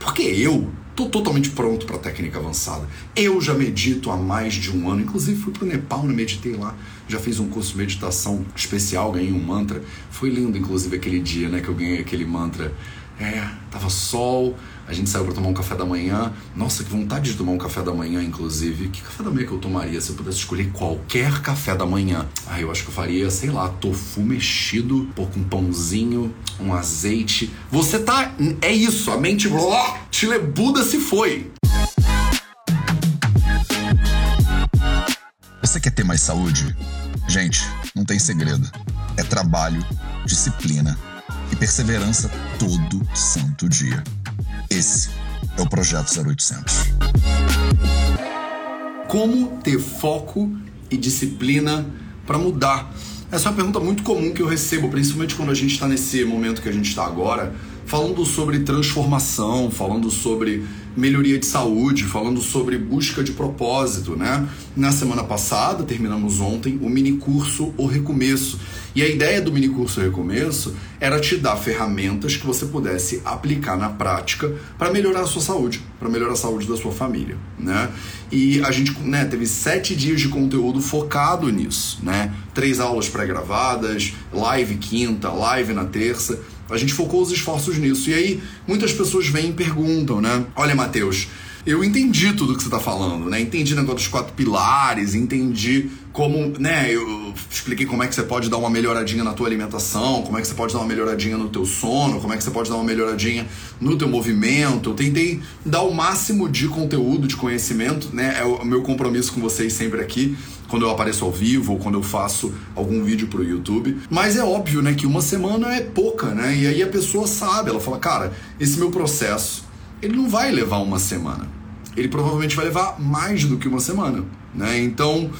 Porque eu tô totalmente pronto para técnica avançada. Eu já medito há mais de um ano, inclusive fui pro Nepal, né, meditei lá, já fiz um curso de meditação especial, ganhei um mantra. Foi lindo, inclusive, aquele dia, né, que eu ganhei aquele mantra. É, tava sol, a gente saiu para tomar um café da manhã. Nossa, que vontade de tomar um café da manhã, inclusive. Que café da manhã que eu tomaria se eu pudesse escolher qualquer café da manhã? Ah, eu acho que eu faria, sei lá, tofu mexido, pô, com um pãozinho, um azeite. Você tá. É isso, a mente. Chilebuda se foi. Você quer ter mais saúde? Gente, não tem segredo. É trabalho, disciplina e perseverança todo santo dia. Esse é o Projeto 0800. Como ter foco e disciplina para mudar? Essa é uma pergunta muito comum que eu recebo, principalmente quando a gente está nesse momento que a gente está agora, falando sobre transformação, falando sobre melhoria de saúde, falando sobre busca de propósito, né? Na semana passada, terminamos ontem, o mini curso O Recomeço. E a ideia do mini curso O Recomeço era te dar ferramentas que você pudesse aplicar na prática para melhorar a sua saúde, para melhorar a saúde da sua família, né? E a gente né, teve sete dias de conteúdo focado nisso, né? Três aulas pré-gravadas, live quinta, live na terça a gente focou os esforços nisso. E aí, muitas pessoas vêm e perguntam, né? Olha, Matheus, eu entendi tudo que você está falando, né? Entendi o negócio dos quatro pilares, entendi como, né? Eu expliquei como é que você pode dar uma melhoradinha na tua alimentação, como é que você pode dar uma melhoradinha no teu sono, como é que você pode dar uma melhoradinha no teu movimento. Eu tentei dar o máximo de conteúdo, de conhecimento, né? É o meu compromisso com vocês sempre aqui quando eu apareço ao vivo ou quando eu faço algum vídeo pro YouTube. Mas é óbvio, né, que uma semana é pouca, né? E aí a pessoa sabe, ela fala, cara, esse meu processo, ele não vai levar uma semana. Ele provavelmente vai levar mais do que uma semana, né? Então,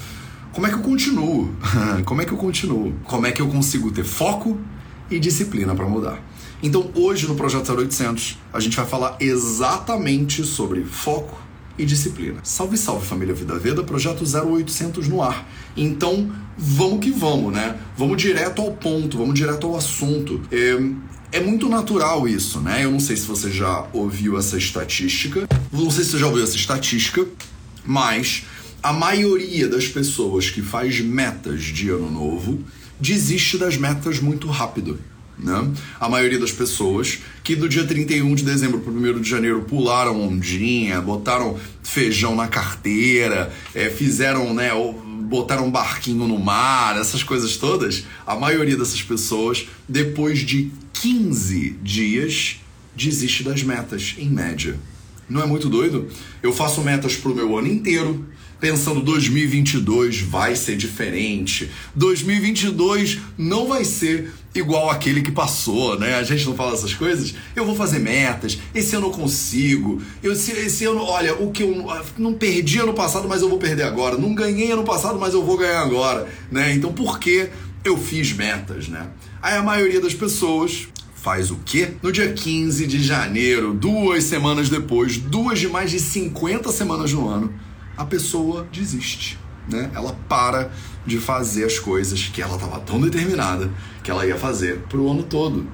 como é que eu continuo? como é que eu continuo? Como é que eu consigo ter foco e disciplina para mudar? Então, hoje no Projeto 0800, a gente vai falar exatamente sobre foco e disciplina. Salve, salve família Vida Veda, projeto 0800 no ar. Então, vamos que vamos, né? Vamos direto ao ponto, vamos direto ao assunto. É, é muito natural isso, né? Eu não sei se você já ouviu essa estatística, não sei se você já ouviu essa estatística, mas a maioria das pessoas que faz metas de ano novo desiste das metas muito rápido. Né? A maioria das pessoas que do dia 31 de dezembro para o 1 de janeiro pularam ondinha, botaram feijão na carteira, é, fizeram, né, botaram um barquinho no mar, essas coisas todas, a maioria dessas pessoas, depois de 15 dias, desiste das metas, em média. Não é muito doido? Eu faço metas para o meu ano inteiro, pensando 2022 vai ser diferente. 2022 não vai ser igual aquele que passou, né? A gente não fala essas coisas. Eu vou fazer metas. Esse ano eu consigo. Eu, esse, esse ano, olha, o que eu não perdi ano passado, mas eu vou perder agora. Não ganhei ano passado, mas eu vou ganhar agora, né? Então, por que eu fiz metas, né? Aí a maioria das pessoas faz o quê? No dia 15 de janeiro, duas semanas depois, duas de mais de 50 semanas no ano, a pessoa desiste. Né? Ela para de fazer as coisas que ela estava tão determinada que ela ia fazer para o ano todo.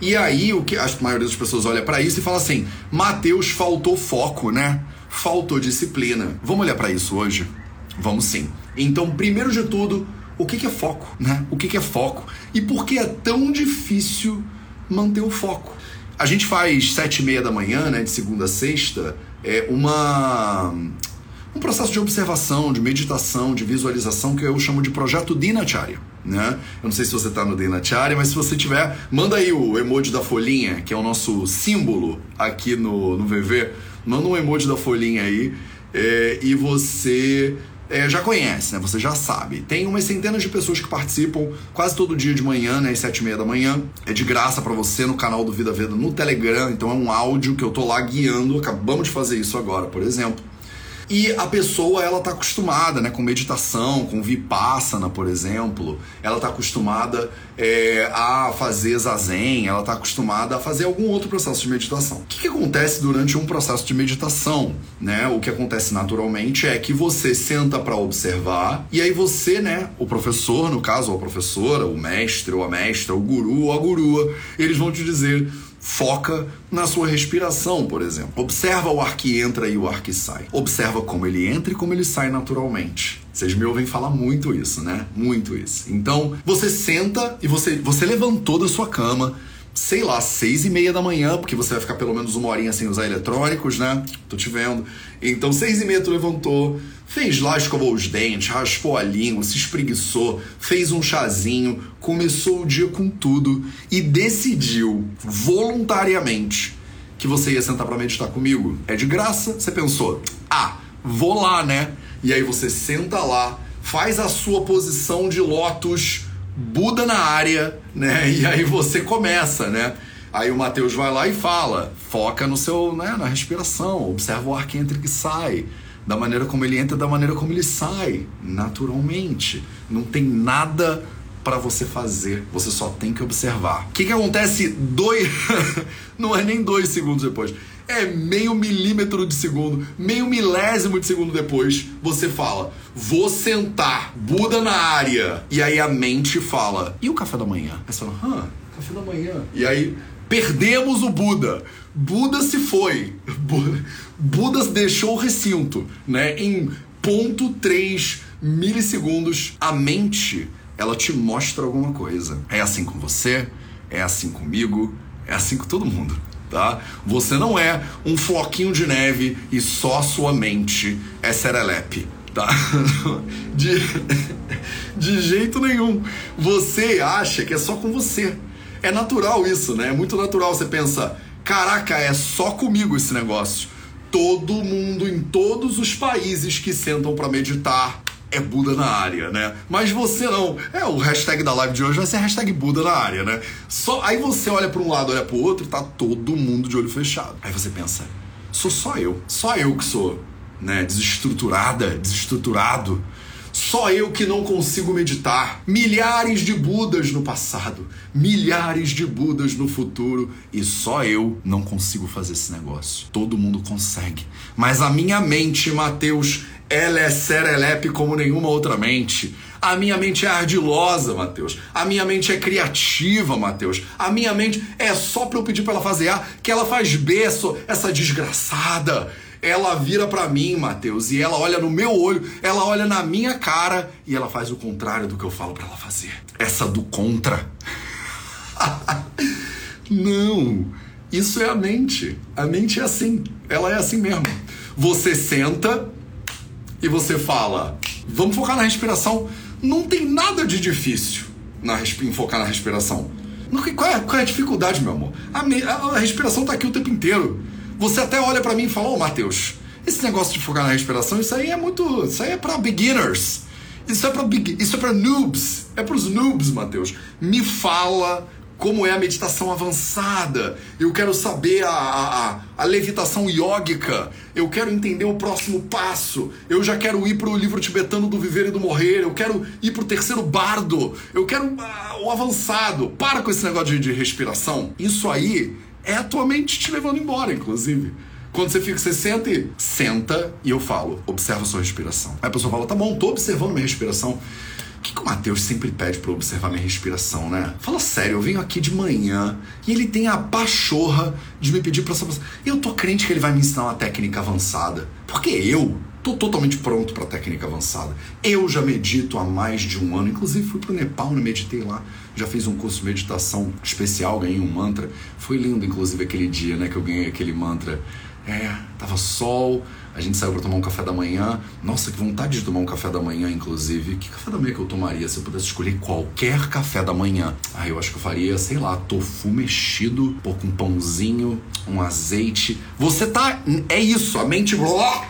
E aí o que a maioria das pessoas olha para isso e fala assim: Mateus faltou foco, né? Faltou disciplina. Vamos olhar para isso hoje? Vamos sim. Então, primeiro de tudo, o que é foco, né? O que é foco e por que é tão difícil manter o foco? A gente faz sete e meia da manhã, né? De segunda a sexta, é uma um processo de observação, de meditação, de visualização que eu chamo de projeto Dinacharya. Né? Eu não sei se você está no Dinacharya, mas se você tiver, manda aí o emoji da folhinha, que é o nosso símbolo aqui no, no VV. Manda um emoji da folhinha aí é, e você é, já conhece, né? Você já sabe. Tem umas centenas de pessoas que participam quase todo dia de manhã, né? Às sete e meia da manhã. É de graça para você no canal do Vida Veda no Telegram. Então é um áudio que eu tô lá guiando. Acabamos de fazer isso agora, por exemplo. E a pessoa, ela tá acostumada, né, com meditação, com vipassana, por exemplo. Ela tá acostumada é, a fazer zazen, ela tá acostumada a fazer algum outro processo de meditação. O que, que acontece durante um processo de meditação, né? O que acontece naturalmente é que você senta para observar e aí você, né, o professor, no caso, ou a professora, o mestre ou a mestra, o guru ou a gurua, eles vão te dizer Foca na sua respiração, por exemplo. Observa o ar que entra e o ar que sai. Observa como ele entra e como ele sai naturalmente. Vocês me ouvem falar muito isso, né? Muito isso. Então, você senta e você, você levantou da sua cama, sei lá, seis e meia da manhã, porque você vai ficar pelo menos uma horinha sem usar eletrônicos, né? Tô te vendo. Então, seis e meia tu levantou, fez lá, escovou os dentes, raspou a língua, se espreguiçou, fez um chazinho, começou o dia com tudo e decidiu voluntariamente que você ia sentar para meditar comigo. É de graça. Você pensou, ah, vou lá, né? E aí você senta lá, faz a sua posição de lótus Buda na área, né? E aí você começa, né? Aí o Mateus vai lá e fala: foca no seu, né, na respiração, observa o ar que entra e que sai, da maneira como ele entra, da maneira como ele sai, naturalmente. Não tem nada para você fazer, você só tem que observar. O que, que acontece dois. Não é nem dois segundos depois é meio milímetro de segundo, meio milésimo de segundo depois, você fala: vou sentar, Buda na área. E aí a mente fala: e o café da manhã? Aí você fala: hã, café da manhã. E aí perdemos o Buda. Buda se foi. Buda deixou o recinto, né? Em ponto 3 milissegundos, a mente ela te mostra alguma coisa. É assim com você, é assim comigo, é assim com todo mundo tá? Você não é um floquinho de neve e só sua mente é serelepe, tá? De, de jeito nenhum. Você acha que é só com você. É natural isso, né? É muito natural. Você pensa, caraca, é só comigo esse negócio. Todo mundo em todos os países que sentam para meditar é Buda na área, né? Mas você não. É, o hashtag da live de hoje vai ser hashtag Buda na área, né? Só Aí você olha para um lado, olha para o outro e tá todo mundo de olho fechado. Aí você pensa, sou só eu. Só eu que sou, né, desestruturada, desestruturado. Só eu que não consigo meditar. Milhares de Budas no passado, milhares de Budas no futuro e só eu não consigo fazer esse negócio. Todo mundo consegue. Mas a minha mente, Mateus, ela é serelepe como nenhuma outra mente. A minha mente é ardilosa, Mateus. A minha mente é criativa, Mateus. A minha mente é só para eu pedir para ela fazer A que ela faz B, essa desgraçada. Ela vira para mim, Mateus, e ela olha no meu olho, ela olha na minha cara e ela faz o contrário do que eu falo para ela fazer. Essa do contra. Não. Isso é a mente. A mente é assim. Ela é assim mesmo. Você senta e você fala, vamos focar na respiração, não tem nada de difícil na, em focar na respiração. Qual é, qual é a dificuldade, meu amor? A, a, a respiração está aqui o tempo inteiro. Você até olha para mim e fala, ô oh, Matheus, esse negócio de focar na respiração, isso aí é muito. Isso aí é para beginners. Isso é para isso é para noobs. É para os noobs, Matheus. Me fala como é a meditação avançada, eu quero saber a, a, a, levitação yógica, eu quero entender o próximo passo, eu já quero ir para o livro tibetano do viver e do morrer, eu quero ir para o terceiro bardo, eu quero uh, o avançado. Para com esse negócio de, de respiração. Isso aí é a tua mente te levando embora, inclusive. Quando você fica, você senta e senta e eu falo, observa a sua respiração. Aí a pessoa fala, tá bom, tô observando minha respiração que, que o Matheus sempre pede para observar minha respiração, né? Fala sério, eu venho aqui de manhã e ele tem a pachorra de me pedir para essa Eu tô crente que ele vai me ensinar uma técnica avançada. Porque eu tô totalmente pronto para técnica avançada. Eu já medito há mais de um ano, inclusive fui pro Nepal, né? meditei lá, já fiz um curso de meditação especial, ganhei um mantra. Foi lindo, inclusive, aquele dia, né, que eu ganhei aquele mantra. É, tava sol, a gente saiu para tomar um café da manhã. Nossa, que vontade de tomar um café da manhã, inclusive. Que café da manhã que eu tomaria se eu pudesse escolher qualquer café da manhã? Ah, eu acho que eu faria, sei lá, tofu mexido, pô, com um pãozinho, um azeite. Você tá. É isso, a mente.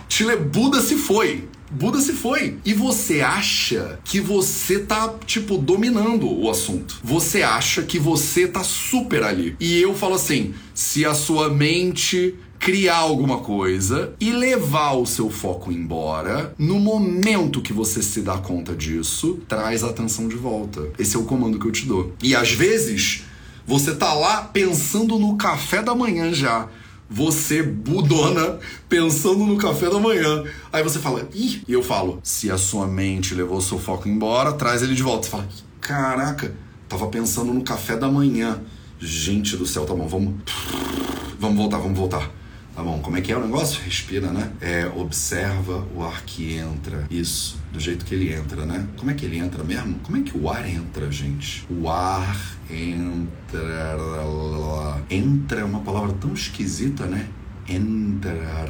Chile Buda se foi. Buda se foi. E você acha que você tá, tipo, dominando o assunto. Você acha que você tá super ali. E eu falo assim: se a sua mente criar alguma coisa e levar o seu foco embora. No momento que você se dá conta disso, traz a atenção de volta. Esse é o comando que eu te dou. E às vezes, você tá lá pensando no café da manhã já. Você, budona, pensando no café da manhã. Aí você fala, ih, e eu falo, se a sua mente levou o seu foco embora, traz ele de volta. Você fala, caraca, tava pensando no café da manhã. Gente do céu, tá bom, vamos. Vamos voltar, vamos voltar. Tá bom, como é que é o negócio? Respira, né? É, observa o ar que entra. Isso, do jeito que ele entra, né? Como é que ele entra mesmo? Como é que o ar entra, gente? O ar entra. Entra é uma palavra tão esquisita, né? Entra.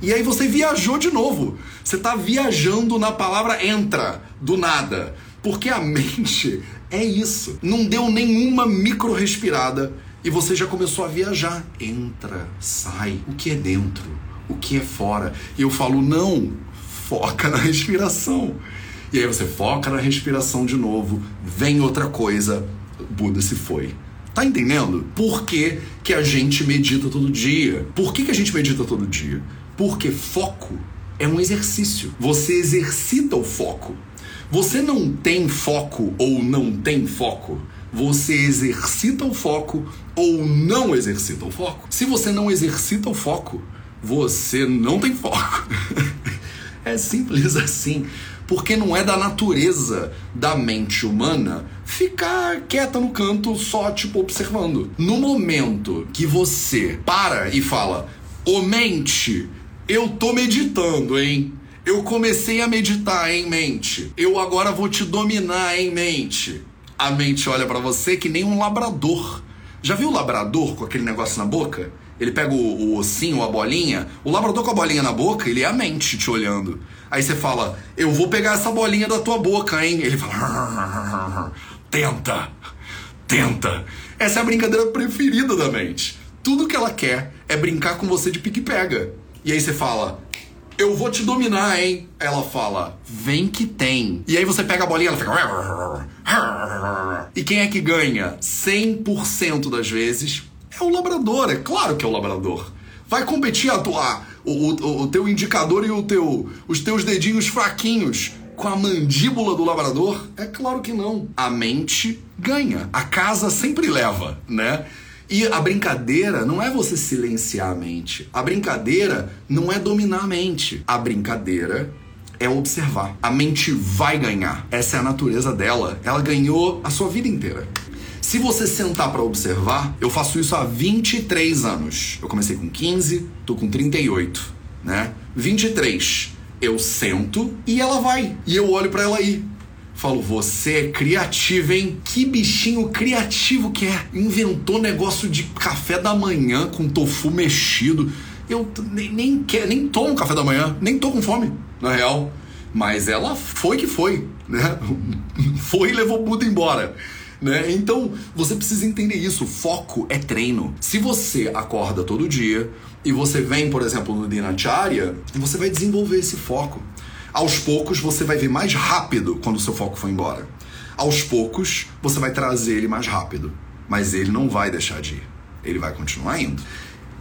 E aí você viajou de novo. Você tá viajando na palavra entra, do nada. Porque a mente é isso. Não deu nenhuma micro respirada e você já começou a viajar. Entra, sai. O que é dentro? O que é fora? E eu falo, não, foca na respiração. E aí você foca na respiração de novo, vem outra coisa, Buda se foi. Tá entendendo? Por que, que a gente medita todo dia? Por que, que a gente medita todo dia? Porque foco é um exercício. Você exercita o foco. Você não tem foco ou não tem foco. Você exercita o foco ou não exercita o foco. Se você não exercita o foco, você não tem foco. é simples assim. Porque não é da natureza da mente humana ficar quieta no canto só, tipo, observando. No momento que você para e fala, ô mente, eu tô meditando, hein? Eu comecei a meditar em mente. Eu agora vou te dominar em mente. A mente olha para você que nem um labrador. Já viu o labrador com aquele negócio na boca? Ele pega o, o ossinho, a bolinha. O labrador com a bolinha na boca, ele é a mente te olhando. Aí você fala, eu vou pegar essa bolinha da tua boca, hein? Ele fala, tenta, tenta. Essa é a brincadeira preferida da mente. Tudo que ela quer é brincar com você de pique-pega. E aí você fala, eu vou te dominar, hein? Ela fala, vem que tem. E aí você pega a bolinha ela fica. E quem é que ganha? 100% das vezes é o labrador, é claro que é o labrador. Vai competir a tua o, o, o teu indicador e o teu, os teus dedinhos fraquinhos com a mandíbula do labrador? É claro que não. A mente ganha. A casa sempre leva, né? E a brincadeira não é você silenciar a mente. A brincadeira não é dominar a mente. A brincadeira é observar. A mente vai ganhar. Essa é a natureza dela. Ela ganhou a sua vida inteira. Se você sentar para observar, eu faço isso há 23 anos. Eu comecei com 15, tô com 38, né? 23. Eu sento e ela vai. E eu olho para ela aí. Falo, você é criativo, hein? Que bichinho criativo que é. Inventou negócio de café da manhã com tofu mexido. Eu nem, nem, quer, nem tomo café da manhã, nem tô com fome, na real. Mas ela foi que foi, né? Foi e levou o puto embora. Né? Então, você precisa entender isso. Foco é treino. Se você acorda todo dia e você vem, por exemplo, no Dinacharya, você vai desenvolver esse foco. Aos poucos, você vai ver mais rápido quando o seu foco for embora. Aos poucos, você vai trazer ele mais rápido. Mas ele não vai deixar de ir. Ele vai continuar indo.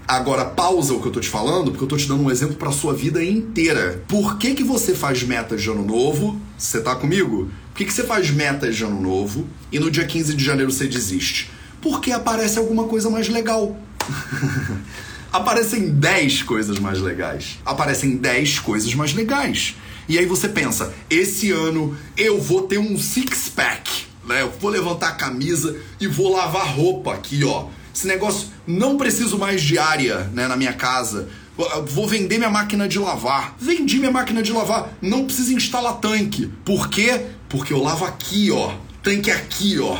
Agora, pausa o que eu tô te falando, porque eu tô te dando um exemplo para sua vida inteira. Por que, que você faz metas de ano novo? Você tá comigo? Por que, que você faz metas de ano novo e no dia 15 de janeiro você desiste? Porque aparece alguma coisa mais legal. Aparecem 10 coisas mais legais. Aparecem 10 coisas mais legais. E aí você pensa, esse ano eu vou ter um six-pack. Né? Eu vou levantar a camisa e vou lavar roupa aqui, ó. Esse negócio, não preciso mais de área né, na minha casa. Vou vender minha máquina de lavar. Vendi minha máquina de lavar. Não precisa instalar tanque. Por quê? Porque eu lavo aqui, ó. Tanque aqui, ó.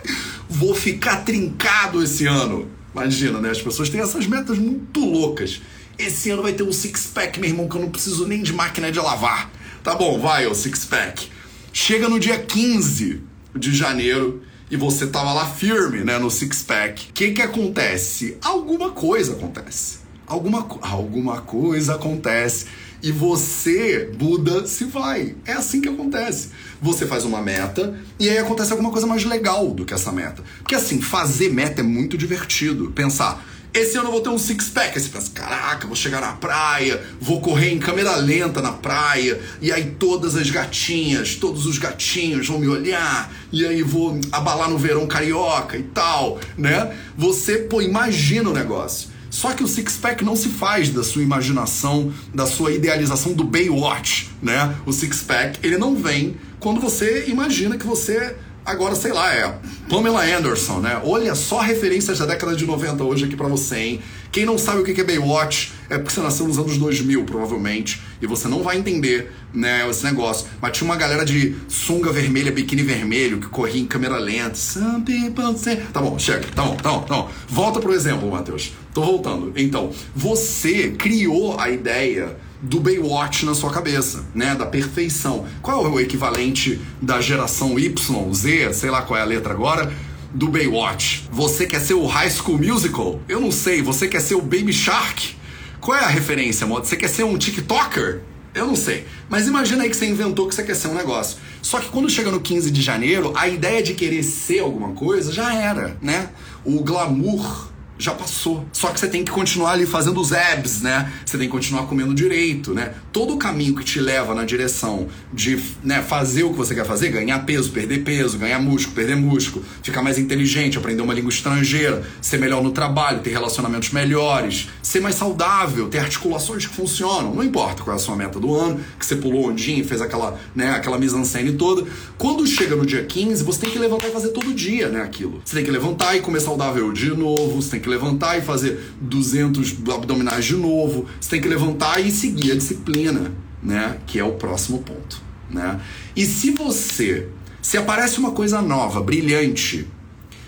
Vou ficar trincado esse ano. Imagina, né? As pessoas têm essas metas muito loucas. Esse ano vai ter um six-pack, meu irmão, que eu não preciso nem de máquina de lavar. Tá bom, vai, o six-pack. Chega no dia 15 de janeiro e você tava lá firme, né, no six-pack. O que que acontece? Alguma coisa acontece. Alguma, alguma coisa acontece e você, Buda, se vai. É assim que acontece. Você faz uma meta e aí acontece alguma coisa mais legal do que essa meta. Porque assim, fazer meta é muito divertido. Pensar, esse ano eu vou ter um six-pack. Aí você pensa, caraca, vou chegar na praia, vou correr em câmera lenta na praia, e aí todas as gatinhas, todos os gatinhos vão me olhar, e aí vou abalar no verão carioca e tal, né? Você, pô, imagina o negócio. Só que o six-pack não se faz da sua imaginação, da sua idealização do Baywatch, né? O six-pack, ele não vem quando você imagina que você Agora, sei lá, é Pamela Anderson, né? Olha só referências da década de 90 hoje aqui para você, hein? Quem não sabe o que é Baywatch é porque você nasceu nos anos 2000, provavelmente, e você não vai entender, né, esse negócio. Mas tinha uma galera de sunga vermelha, biquíni vermelho, que corria em câmera lenta. Some people say... Tá bom, chega. Tá bom, tá bom, tá bom. Volta pro exemplo, Matheus. Tô voltando. Então, você criou a ideia do Baywatch na sua cabeça, né? Da perfeição. Qual é o equivalente da geração Y, Z, sei lá qual é a letra agora, do Baywatch? Você quer ser o High School Musical? Eu não sei. Você quer ser o Baby Shark? Qual é a referência, modo? Você quer ser um TikToker? Eu não sei. Mas imagina aí que você inventou que você quer ser um negócio. Só que quando chega no 15 de janeiro, a ideia de querer ser alguma coisa já era, né? O glamour já passou. Só que você tem que continuar ali fazendo os abs, né? Você tem que continuar comendo direito, né? Todo o caminho que te leva na direção de né, fazer o que você quer fazer, ganhar peso, perder peso, ganhar músculo, perder músculo, ficar mais inteligente, aprender uma língua estrangeira, ser melhor no trabalho, ter relacionamentos melhores, ser mais saudável, ter articulações que funcionam. Não importa qual é a sua meta do ano, que você pulou ondinho e fez aquela, né, aquela mise-en-scène toda. Quando chega no dia 15, você tem que levantar e fazer todo dia, né, aquilo. Você tem que levantar e comer saudável de novo, você tem que levantar e fazer 200 abdominais de novo, você tem que levantar e seguir a disciplina, né? Que é o próximo ponto, né? E se você, se aparece uma coisa nova, brilhante,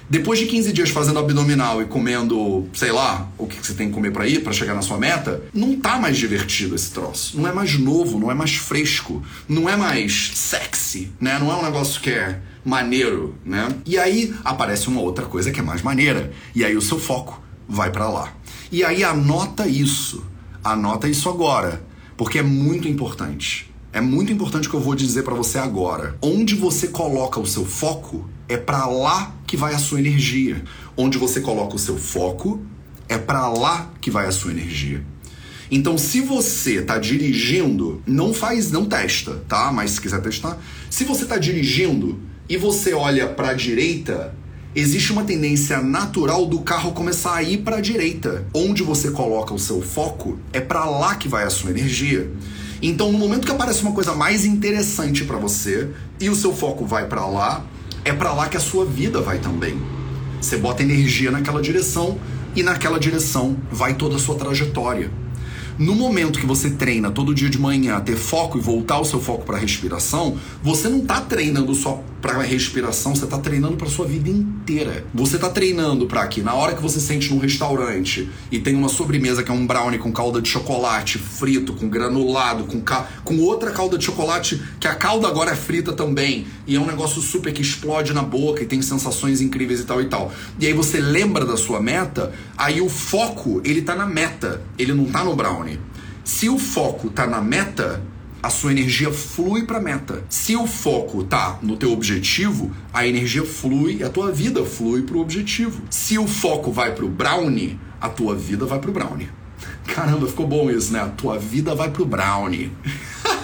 depois de 15 dias fazendo abdominal e comendo, sei lá, o que você tem que comer para ir, para chegar na sua meta, não tá mais divertido esse troço. Não é mais novo, não é mais fresco, não é mais sexy, né? Não é um negócio que é maneiro, né? E aí aparece uma outra coisa que é mais maneira. E aí o seu foco vai para lá. E aí anota isso. Anota isso agora, porque é muito importante. É muito importante o que eu vou dizer para você agora. Onde você coloca o seu foco é para lá que vai a sua energia. Onde você coloca o seu foco é para lá que vai a sua energia. Então, se você tá dirigindo, não faz, não testa, tá? Mas se quiser testar, se você tá dirigindo e você olha para a direita, existe uma tendência natural do carro começar a ir para a direita. Onde você coloca o seu foco é para lá que vai a sua energia. Então, no momento que aparece uma coisa mais interessante para você e o seu foco vai para lá, é para lá que a sua vida vai também. Você bota energia naquela direção e naquela direção vai toda a sua trajetória. No momento que você treina todo dia de manhã ter foco e voltar o seu foco para a respiração, você não está treinando só para respiração, você está treinando para sua vida inteira. Você está treinando para que na hora que você sente num restaurante e tem uma sobremesa que é um brownie com calda de chocolate frito, com granulado, com, ca... com outra calda de chocolate que a calda agora é frita também e é um negócio super que explode na boca e tem sensações incríveis e tal e tal. E aí você lembra da sua meta, aí o foco ele tá na meta, ele não tá no brownie. Se o foco tá na meta, a sua energia flui para a meta. Se o foco tá no teu objetivo, a energia flui a tua vida flui para o objetivo. Se o foco vai para o brownie, a tua vida vai para o brownie. Caramba, ficou bom isso, né? A tua vida vai pro brownie.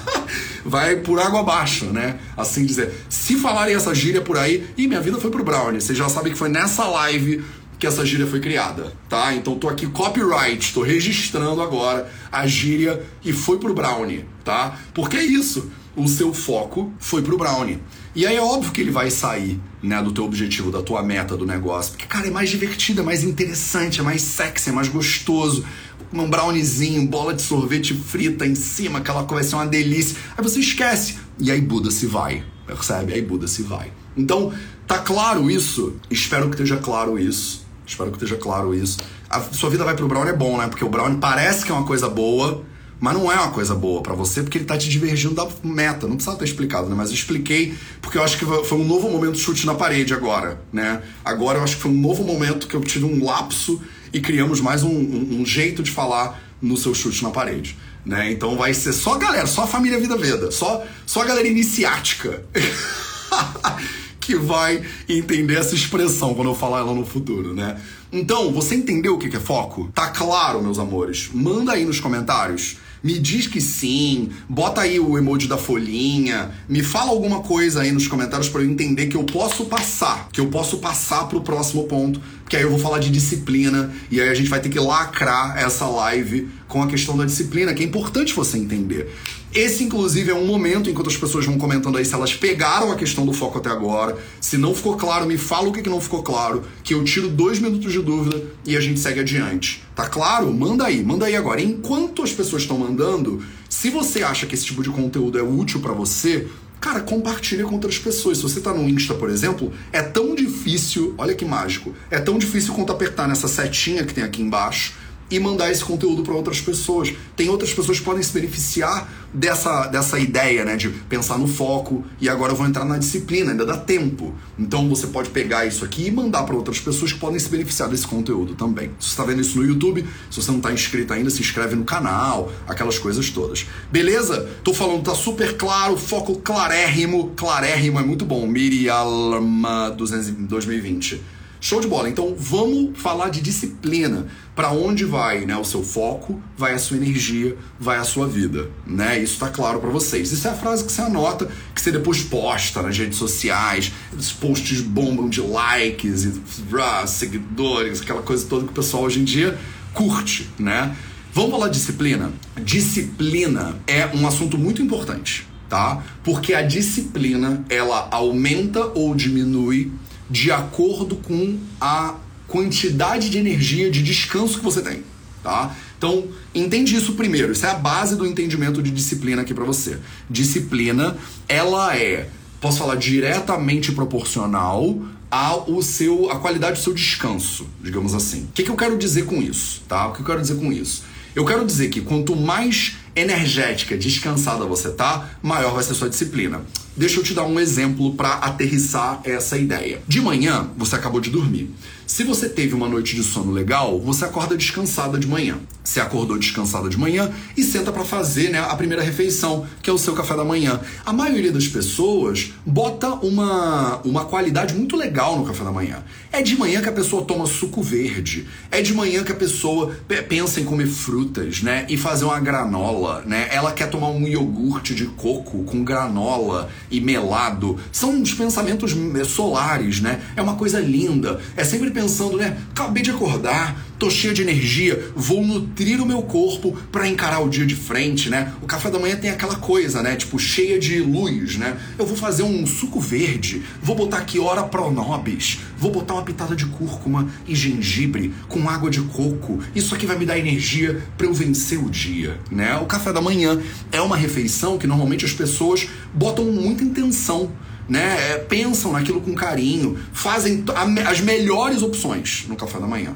vai por água abaixo, né? Assim dizer. Se falarem essa gíria por aí, e minha vida foi pro brownie. Você já sabe que foi nessa live que essa gíria foi criada, tá? Então tô aqui copyright, tô registrando agora a gíria e foi pro Brownie, tá? Porque é isso, o seu foco foi pro Brownie. E aí é óbvio que ele vai sair, né, do teu objetivo, da tua meta do negócio. Porque, cara, é mais divertido, é mais interessante, é mais sexy, é mais gostoso. Um browniezinho, bola de sorvete frita em cima, aquela coisa vai ser uma delícia. Aí você esquece. E aí Buda se vai, percebe? Aí Buda se vai. Então, tá claro isso? Espero que esteja claro isso. Espero que esteja claro isso. A sua vida vai pro Brown é bom, né? Porque o Brown parece que é uma coisa boa, mas não é uma coisa boa para você porque ele tá te divergindo da meta. Não precisava ter explicado, né? Mas eu expliquei porque eu acho que foi um novo momento chute na parede agora, né? Agora eu acho que foi um novo momento que eu tive um lapso e criamos mais um, um, um jeito de falar no seu chute na parede. Né? Então vai ser só a galera, só a família Vida Veda, só, só a galera iniciática. que vai entender essa expressão quando eu falar ela no futuro, né? Então, você entendeu o que é foco? Tá claro, meus amores? Manda aí nos comentários. Me diz que sim, bota aí o emoji da folhinha, me fala alguma coisa aí nos comentários para eu entender que eu posso passar, que eu posso passar pro próximo ponto, que aí eu vou falar de disciplina e aí a gente vai ter que lacrar essa live com a questão da disciplina, que é importante você entender. Esse, inclusive, é um momento enquanto as pessoas vão comentando aí se elas pegaram a questão do foco até agora. Se não ficou claro, me fala o que, não ficou claro, que eu tiro dois minutos de dúvida e a gente segue adiante. Tá claro? Manda aí, manda aí agora. Enquanto as pessoas estão mandando, se você acha que esse tipo de conteúdo é útil para você, cara, compartilha com outras pessoas. Se você tá no Insta, por exemplo, é tão difícil, olha que mágico, é tão difícil quanto apertar nessa setinha que tem aqui embaixo e mandar esse conteúdo para outras pessoas. Tem outras pessoas que podem se beneficiar dessa, dessa ideia, né, de pensar no foco e agora eu vou entrar na disciplina, ainda dá tempo. Então você pode pegar isso aqui e mandar para outras pessoas que podem se beneficiar desse conteúdo também. Se você está vendo isso no YouTube, se você não está inscrito ainda, se inscreve no canal, aquelas coisas todas. Beleza? Tô falando, tá super claro, foco clarérrimo, clarérrimo é muito bom. Mirialma 2020. Show de bola. Então vamos falar de disciplina. Para onde vai, né, o seu foco, vai a sua energia, vai a sua vida, né? Isso tá claro para vocês. Isso é a frase que você anota, que você depois posta nas redes sociais. Os posts bombam de likes e ah, seguidores, aquela coisa toda que o pessoal hoje em dia curte, né? Vamos falar de disciplina? Disciplina é um assunto muito importante, tá? Porque a disciplina, ela aumenta ou diminui de acordo com a quantidade de energia de descanso que você tem, tá? Então, entende isso primeiro. Isso é a base do entendimento de disciplina aqui para você. Disciplina, ela é, posso falar, diretamente proporcional ao seu, a qualidade do seu descanso, digamos assim. O que, que eu quero dizer com isso, tá? O que eu quero dizer com isso? Eu quero dizer que quanto mais energética, descansada você tá, maior vai ser sua disciplina. Deixa eu te dar um exemplo para aterrissar essa ideia. De manhã, você acabou de dormir. Se você teve uma noite de sono legal, você acorda descansada de manhã. Você acordou descansada de manhã e senta para fazer né, a primeira refeição, que é o seu café da manhã. A maioria das pessoas bota uma, uma qualidade muito legal no café da manhã. É de manhã que a pessoa toma suco verde. É de manhã que a pessoa pensa em comer frutas, né? E fazer uma granola, né? Ela quer tomar um iogurte de coco com granola e melado. São uns pensamentos solares, né? É uma coisa linda. É sempre pensando, né? Acabei de acordar, tô cheia de energia, vou nutrir o meu corpo para encarar o dia de frente, né? O café da manhã tem aquela coisa, né? Tipo, cheia de luz, né? Eu vou fazer um suco verde, vou botar aqui hora pronobis, vou botar uma pitada de cúrcuma e gengibre com água de coco. Isso aqui vai me dar energia para eu vencer o dia, né? O café da manhã é uma refeição que normalmente as pessoas botam muita intenção né? É, pensam naquilo com carinho, fazem as melhores opções no café da manhã.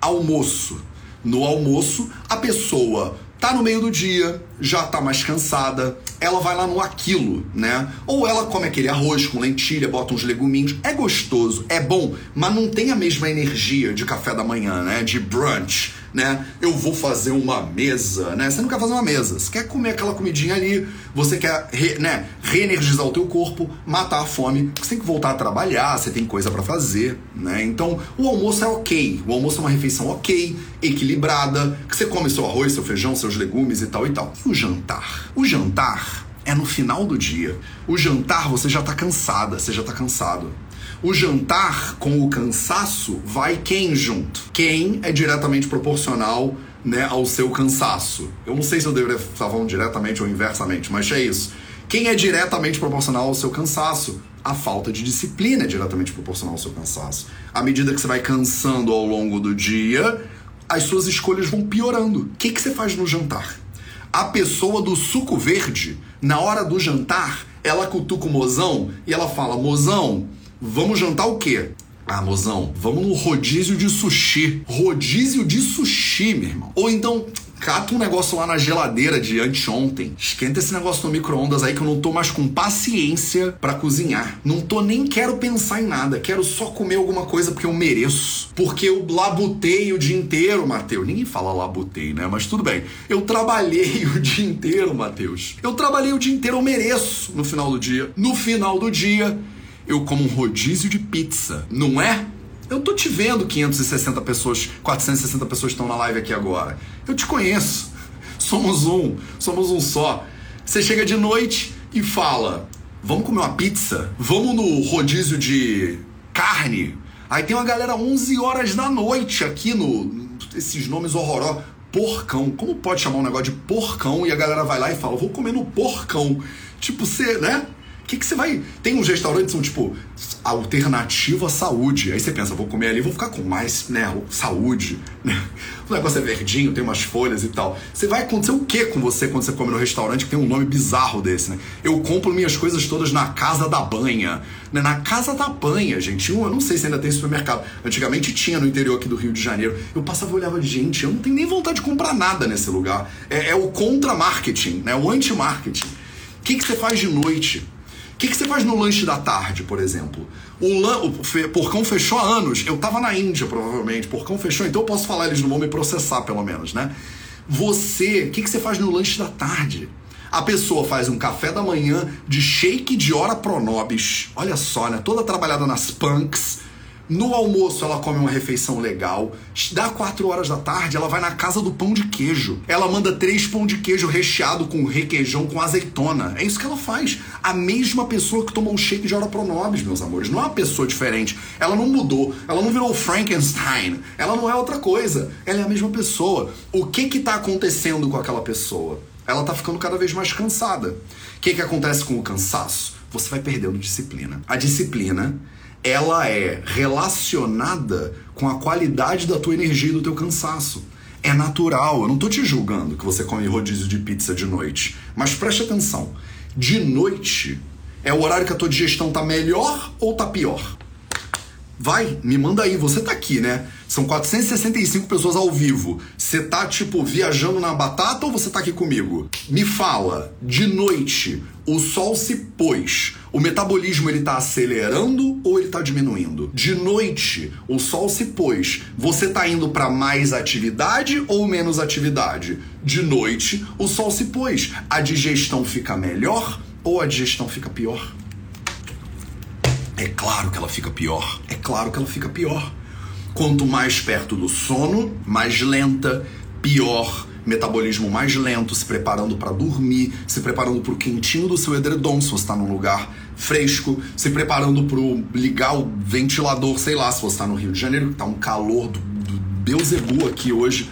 Almoço. No almoço, a pessoa tá no meio do dia, já tá mais cansada, ela vai lá no aquilo, né? Ou ela come aquele arroz com lentilha, bota uns leguminhos, é gostoso, é bom, mas não tem a mesma energia de café da manhã, né? De brunch né? Eu vou fazer uma mesa, né? Você não quer fazer uma mesa, você quer comer aquela comidinha ali, você quer re, né, reenergizar o teu corpo, matar a fome, você tem que voltar a trabalhar, você tem coisa para fazer, né? Então, o almoço é ok, o almoço é uma refeição ok, equilibrada, que você come seu arroz, seu feijão, seus legumes e tal e tal. E o jantar? O jantar é no final do dia. O jantar você já tá cansada, você já tá cansado. O jantar com o cansaço vai quem junto? Quem é diretamente proporcional né, ao seu cansaço. Eu não sei se eu deveria estar falando diretamente ou inversamente, mas é isso. Quem é diretamente proporcional ao seu cansaço? A falta de disciplina é diretamente proporcional ao seu cansaço. À medida que você vai cansando ao longo do dia, as suas escolhas vão piorando. O que, que você faz no jantar? A pessoa do suco verde, na hora do jantar, ela cutuca o mozão e ela fala: mozão, Vamos jantar o quê? Ah, mozão, vamos no rodízio de sushi. Rodízio de sushi, meu irmão. Ou então, cata um negócio lá na geladeira de anteontem. Esquenta esse negócio no micro-ondas aí que eu não tô mais com paciência para cozinhar. Não tô nem quero pensar em nada. Quero só comer alguma coisa porque eu mereço. Porque eu labutei o dia inteiro, Matheus. Ninguém fala labutei, né? Mas tudo bem. Eu trabalhei o dia inteiro, Matheus. Eu trabalhei o dia inteiro, eu mereço no final do dia. No final do dia, eu como um rodízio de pizza, não é? Eu tô te vendo 560 pessoas, 460 pessoas estão na live aqui agora. Eu te conheço. Somos um, somos um só. Você chega de noite e fala: "Vamos comer uma pizza? Vamos no rodízio de carne?" Aí tem uma galera 11 horas da noite aqui no esses nomes horrorosos porcão. Como pode chamar um negócio de porcão e a galera vai lá e fala, vou comer no porcão? Tipo, você, né? Que, que você vai. Tem uns restaurantes que são tipo alternativa à saúde. Aí você pensa, vou comer ali, vou ficar com mais, né? Saúde. Né? O negócio é verdinho, tem umas folhas e tal. Você vai acontecer o que com você quando você come no restaurante que tem um nome bizarro desse, né? Eu compro minhas coisas todas na Casa da Banha. Né? Na Casa da Banha, gente. Eu não sei se ainda tem supermercado. Antigamente tinha no interior aqui do Rio de Janeiro. Eu passava e olhava, gente, eu não tenho nem vontade de comprar nada nesse lugar. É, é o contra-marketing, né? O anti-marketing. O que, que você faz de noite? O que, que, você faz no lanche da tarde, por exemplo? O, lan... o fe... Porcão fechou há anos. Eu tava na Índia, provavelmente. Porcão fechou, então eu posso falar, eles não vão me processar, pelo menos, né? Você, o que, que você faz no lanche da tarde? A pessoa faz um café da manhã de shake de hora pronobis. Olha só, né? Toda trabalhada nas punks no almoço ela come uma refeição legal. Dá 4 horas da tarde, ela vai na casa do pão de queijo. Ela manda três pão de queijo recheado com requeijão com azeitona. É isso que ela faz. A mesma pessoa que tomou um shake de hora pronobis, meus amores. Não é uma pessoa diferente. Ela não mudou. Ela não virou Frankenstein. Ela não é outra coisa. Ela é a mesma pessoa. O que que tá acontecendo com aquela pessoa? Ela tá ficando cada vez mais cansada. O que que acontece com o cansaço? Você vai perdendo disciplina. A disciplina ela é relacionada com a qualidade da tua energia e do teu cansaço. É natural, eu não tô te julgando que você come rodízio de pizza de noite, mas preste atenção. De noite é o horário que a tua digestão tá melhor ou tá pior? Vai, me manda aí, você tá aqui, né? São 465 pessoas ao vivo. Você tá, tipo, viajando na batata ou você tá aqui comigo? Me fala, de noite, o sol se pôs. O metabolismo ele tá acelerando ou ele tá diminuindo? De noite, o sol se pôs. Você tá indo para mais atividade ou menos atividade? De noite, o sol se pôs. A digestão fica melhor ou a digestão fica pior? É claro que ela fica pior. É claro que ela fica pior. Quanto mais perto do sono, mais lenta, pior, metabolismo mais lento, se preparando para dormir, se preparando para o quentinho do seu edredom, se você está num lugar fresco, se preparando para ligar o ventilador, sei lá, se você está no Rio de Janeiro, que está um calor do, do Beuzebu aqui hoje,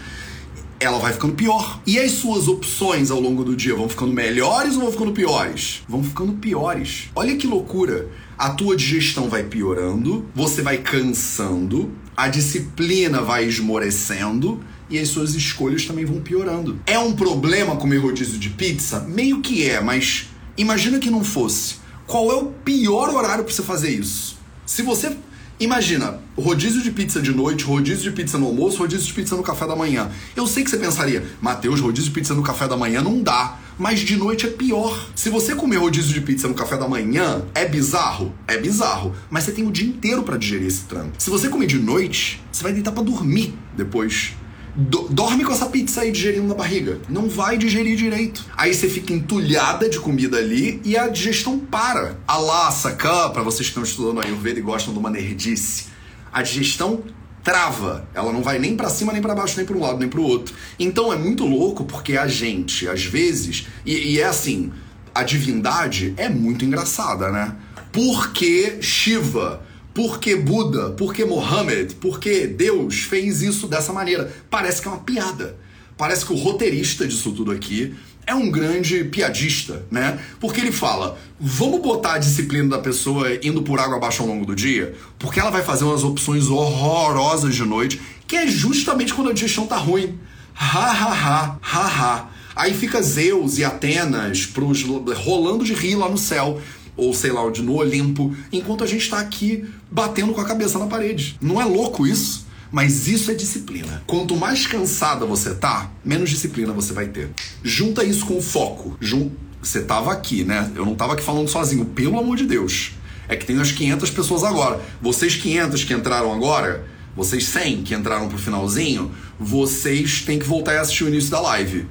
ela vai ficando pior. E as suas opções ao longo do dia vão ficando melhores ou vão ficando piores? Vão ficando piores. Olha que loucura a tua digestão vai piorando, você vai cansando, a disciplina vai esmorecendo e as suas escolhas também vão piorando. É um problema comer rodízio de pizza? Meio que é, mas imagina que não fosse. Qual é o pior horário para você fazer isso? Se você Imagina, rodízio de pizza de noite, rodízio de pizza no almoço, rodízio de pizza no café da manhã. Eu sei que você pensaria, Matheus, rodízio de pizza no café da manhã não dá. Mas de noite é pior. Se você comer rodízio de pizza no café da manhã, é bizarro? É bizarro. Mas você tem o dia inteiro para digerir esse tranco. Se você comer de noite, você vai deitar para dormir depois do, dorme com essa pizza aí digerindo na barriga. Não vai digerir direito. Aí você fica entulhada de comida ali e a digestão para. A laça, para vocês que estão estudando Ayurveda e gostam de uma nerdice, a digestão trava. Ela não vai nem para cima, nem para baixo, nem para um lado, nem para o outro. Então é muito louco porque a gente, às vezes, e, e é assim, a divindade é muito engraçada, né? Porque Shiva por que Buda? Por que Mohammed? Por que Deus fez isso dessa maneira? Parece que é uma piada. Parece que o roteirista disso tudo aqui é um grande piadista, né? Porque ele fala: vamos botar a disciplina da pessoa indo por água abaixo ao longo do dia, porque ela vai fazer umas opções horrorosas de noite, que é justamente quando a digestão tá ruim. Ha ha ha, ha ha. Aí fica Zeus e Atenas pros, rolando de rir lá no céu ou sei lá, onde no Olimpo, enquanto a gente está aqui batendo com a cabeça na parede. Não é louco isso? Mas isso é disciplina. Quanto mais cansada você tá, menos disciplina você vai ter. Junta isso com o foco. Jun... Você tava aqui, né? Eu não tava aqui falando sozinho, pelo amor de Deus. É que tem umas 500 pessoas agora. Vocês 500 que entraram agora, vocês 100 que entraram pro finalzinho, vocês têm que voltar e assistir o início da live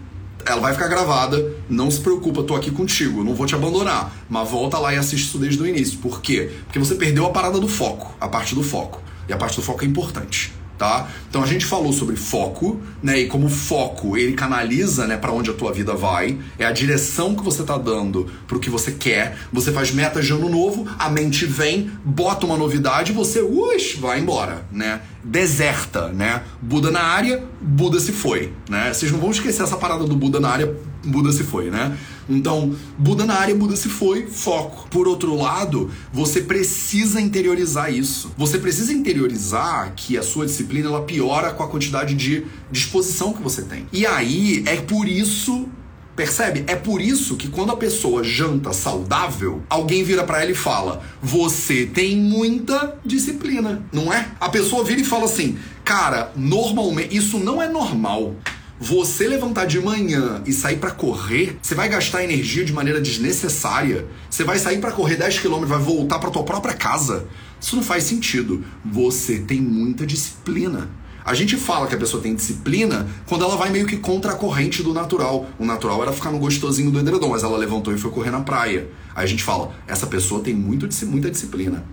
ela vai ficar gravada, não se preocupa, tô aqui contigo, não vou te abandonar. Mas volta lá e assiste isso desde o início. Por quê? Porque você perdeu a parada do foco, a parte do foco. E a parte do foco é importante. Tá? Então a gente falou sobre foco, né? E como foco ele canaliza, né, para onde a tua vida vai, é a direção que você tá dando pro que você quer. Você faz metas de ano novo, a mente vem, bota uma novidade, você, uix, vai embora, né? deserta, né? Buda na área, Buda se foi, né? Vocês não vão esquecer essa parada do Buda na área, Buda se foi, né? Então, Buda na área, Buda se foi, foco. Por outro lado, você precisa interiorizar isso. Você precisa interiorizar que a sua disciplina ela piora com a quantidade de disposição que você tem. E aí é por isso Percebe? É por isso que quando a pessoa janta saudável, alguém vira para ela e fala: "Você tem muita disciplina", não é? A pessoa vira e fala assim: "Cara, normalmente isso não é normal. Você levantar de manhã e sair para correr, você vai gastar energia de maneira desnecessária. Você vai sair para correr 10 km, vai voltar para tua própria casa. Isso não faz sentido. Você tem muita disciplina. A gente fala que a pessoa tem disciplina quando ela vai meio que contra a corrente do natural. O natural era ficar no gostosinho do edredom, mas ela levantou e foi correr na praia. Aí a gente fala, essa pessoa tem muito, muita disciplina.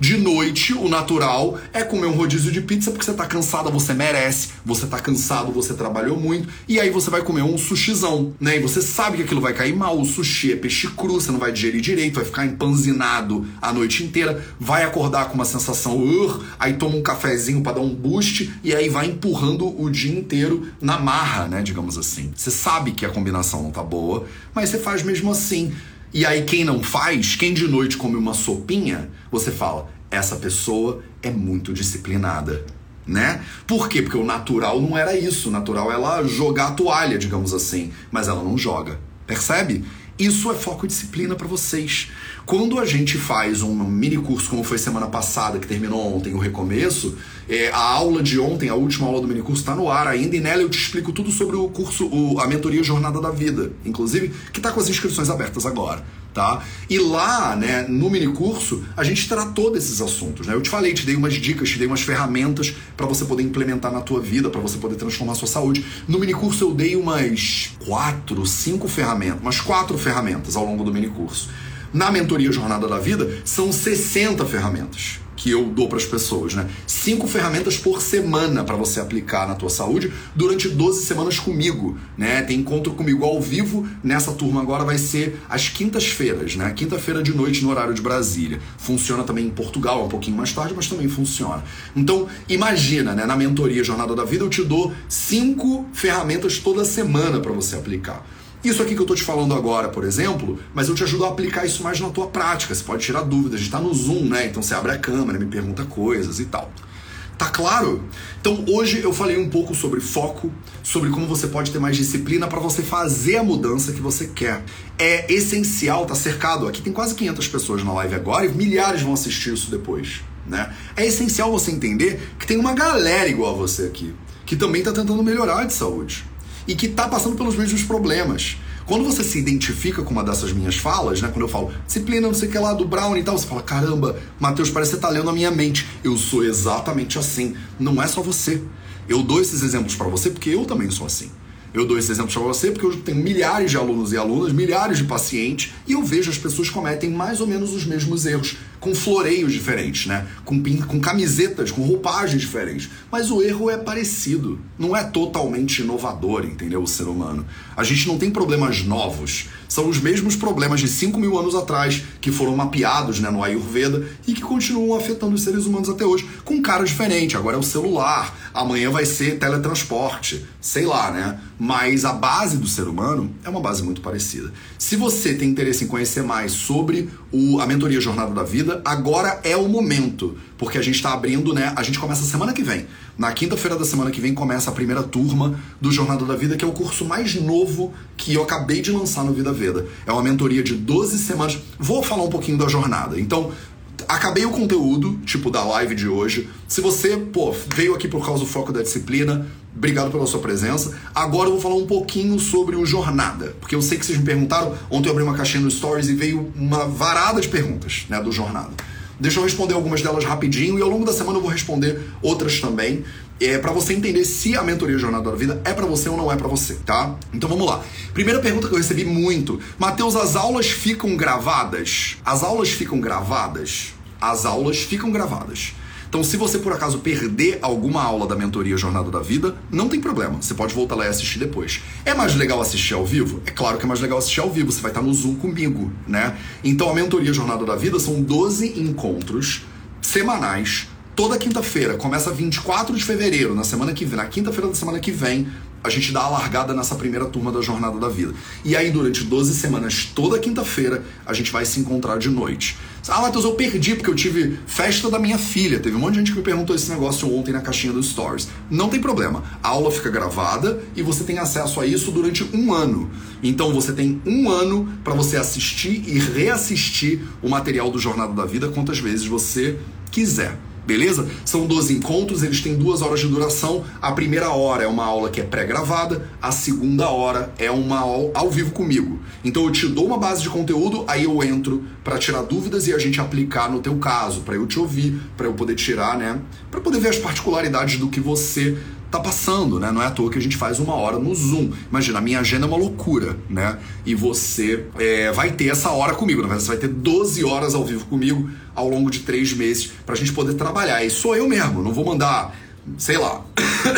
De noite, o natural é comer um rodízio de pizza porque você tá cansada, você merece, você tá cansado, você trabalhou muito, e aí você vai comer um sushizão, né? E você sabe que aquilo vai cair mal, o sushi é peixe cru, você não vai digerir direito, vai ficar empanzinado a noite inteira, vai acordar com uma sensação, uh, aí toma um cafezinho para dar um boost e aí vai empurrando o dia inteiro na marra, né, digamos assim. Você sabe que a combinação não tá boa, mas você faz mesmo assim. E aí, quem não faz, quem de noite come uma sopinha, você fala: essa pessoa é muito disciplinada. Né? Por quê? Porque o natural não era isso. O natural é ela jogar a toalha, digamos assim. Mas ela não joga. Percebe? Isso é foco e disciplina para vocês. Quando a gente faz um mini curso, como foi semana passada, que terminou ontem, o recomeço, é, a aula de ontem, a última aula do mini curso, está no ar ainda, e nela eu te explico tudo sobre o curso, o, a mentoria Jornada da Vida, inclusive, que está com as inscrições abertas agora tá? E lá, né, no mini curso, a gente tratou desses assuntos, né? Eu te falei, te dei umas dicas, te dei umas ferramentas para você poder implementar na tua vida, para você poder transformar a sua saúde. No mini curso eu dei umas quatro, cinco ferramentas, umas quatro ferramentas ao longo do mini curso. Na mentoria Jornada da Vida, são 60 ferramentas que eu dou para as pessoas, né? Cinco ferramentas por semana para você aplicar na tua saúde durante 12 semanas comigo, né? Tem encontro comigo ao vivo. Nessa turma agora vai ser às quintas-feiras, né? Quinta-feira de noite no horário de Brasília. Funciona também em Portugal, um pouquinho mais tarde, mas também funciona. Então, imagina, né? Na mentoria Jornada da Vida eu te dou cinco ferramentas toda semana para você aplicar. Isso aqui que eu tô te falando agora, por exemplo, mas eu te ajudo a aplicar isso mais na tua prática. Você pode tirar dúvidas. A gente tá no Zoom, né? Então você abre a câmera, me pergunta coisas e tal. Tá claro? Então hoje eu falei um pouco sobre foco, sobre como você pode ter mais disciplina para você fazer a mudança que você quer. É essencial, tá cercado. Aqui tem quase 500 pessoas na live agora e milhares vão assistir isso depois, né? É essencial você entender que tem uma galera igual a você aqui, que também tá tentando melhorar de saúde e que está passando pelos mesmos problemas. Quando você se identifica com uma dessas minhas falas, né? Quando eu falo disciplina, não sei o que lá, do Brown e tal, você fala: caramba, Matheus, parece que você tá lendo a minha mente. Eu sou exatamente assim. Não é só você. Eu dou esses exemplos para você porque eu também sou assim. Eu dou esse exemplo para você porque eu tenho milhares de alunos e alunas, milhares de pacientes, e eu vejo as pessoas cometem mais ou menos os mesmos erros com floreios diferentes, né? Com, com camisetas, com roupagens diferentes. Mas o erro é parecido. Não é totalmente inovador, entendeu? O ser humano. A gente não tem problemas novos. São os mesmos problemas de 5 mil anos atrás que foram mapeados né, no Ayurveda e que continuam afetando os seres humanos até hoje, com cara diferente. Agora é o celular, amanhã vai ser teletransporte, sei lá, né? Mas a base do ser humano é uma base muito parecida. Se você tem interesse em conhecer mais sobre o, a mentoria Jornada da Vida, agora é o momento, porque a gente está abrindo, né? A gente começa semana que vem. Na quinta-feira da semana que vem começa a primeira turma do Jornada da Vida, que é o curso mais novo que eu acabei de lançar no Vida Veda. É uma mentoria de 12 semanas. Vou falar um pouquinho da jornada. Então, acabei o conteúdo, tipo, da live de hoje. Se você, pô, veio aqui por causa do foco da disciplina, obrigado pela sua presença. Agora eu vou falar um pouquinho sobre o Jornada, porque eu sei que vocês me perguntaram. Ontem eu abri uma caixinha no Stories e veio uma varada de perguntas, né, do Jornada. Deixa eu responder algumas delas rapidinho e ao longo da semana eu vou responder outras também, é para você entender se a mentoria Jornada da Vida é para você ou não é para você, tá? Então vamos lá. Primeira pergunta que eu recebi muito: Mateus, as aulas ficam gravadas? As aulas ficam gravadas? As aulas ficam gravadas. Então, se você por acaso perder alguma aula da mentoria Jornada da Vida, não tem problema. Você pode voltar lá e assistir depois. É mais legal assistir ao vivo? É claro que é mais legal assistir ao vivo. Você vai estar no Zoom comigo, né? Então, a mentoria Jornada da Vida são 12 encontros semanais toda quinta-feira, começa 24 de fevereiro, na semana que vem, na quinta-feira da semana que vem, a gente dá a largada nessa primeira turma da Jornada da Vida. E aí, durante 12 semanas, toda quinta-feira, a gente vai se encontrar de noite. Ah, Matheus, eu perdi porque eu tive festa da minha filha. Teve um monte de gente que me perguntou esse negócio ontem na caixinha dos stories. Não tem problema. A aula fica gravada e você tem acesso a isso durante um ano. Então você tem um ano para você assistir e reassistir o material do Jornada da Vida quantas vezes você quiser beleza? São 12 encontros, eles têm duas horas de duração. A primeira hora é uma aula que é pré-gravada, a segunda hora é uma aula ao vivo comigo. Então eu te dou uma base de conteúdo, aí eu entro para tirar dúvidas e a gente aplicar no teu caso, para eu te ouvir, para eu poder tirar, né? Para poder ver as particularidades do que você tá passando, né? Não é à toa que a gente faz uma hora no Zoom. Imagina, a minha agenda é uma loucura, né? E você é, vai ter essa hora comigo, na verdade, você vai ter 12 horas ao vivo comigo ao longo de três meses pra gente poder trabalhar. E sou eu mesmo, não vou mandar, sei lá.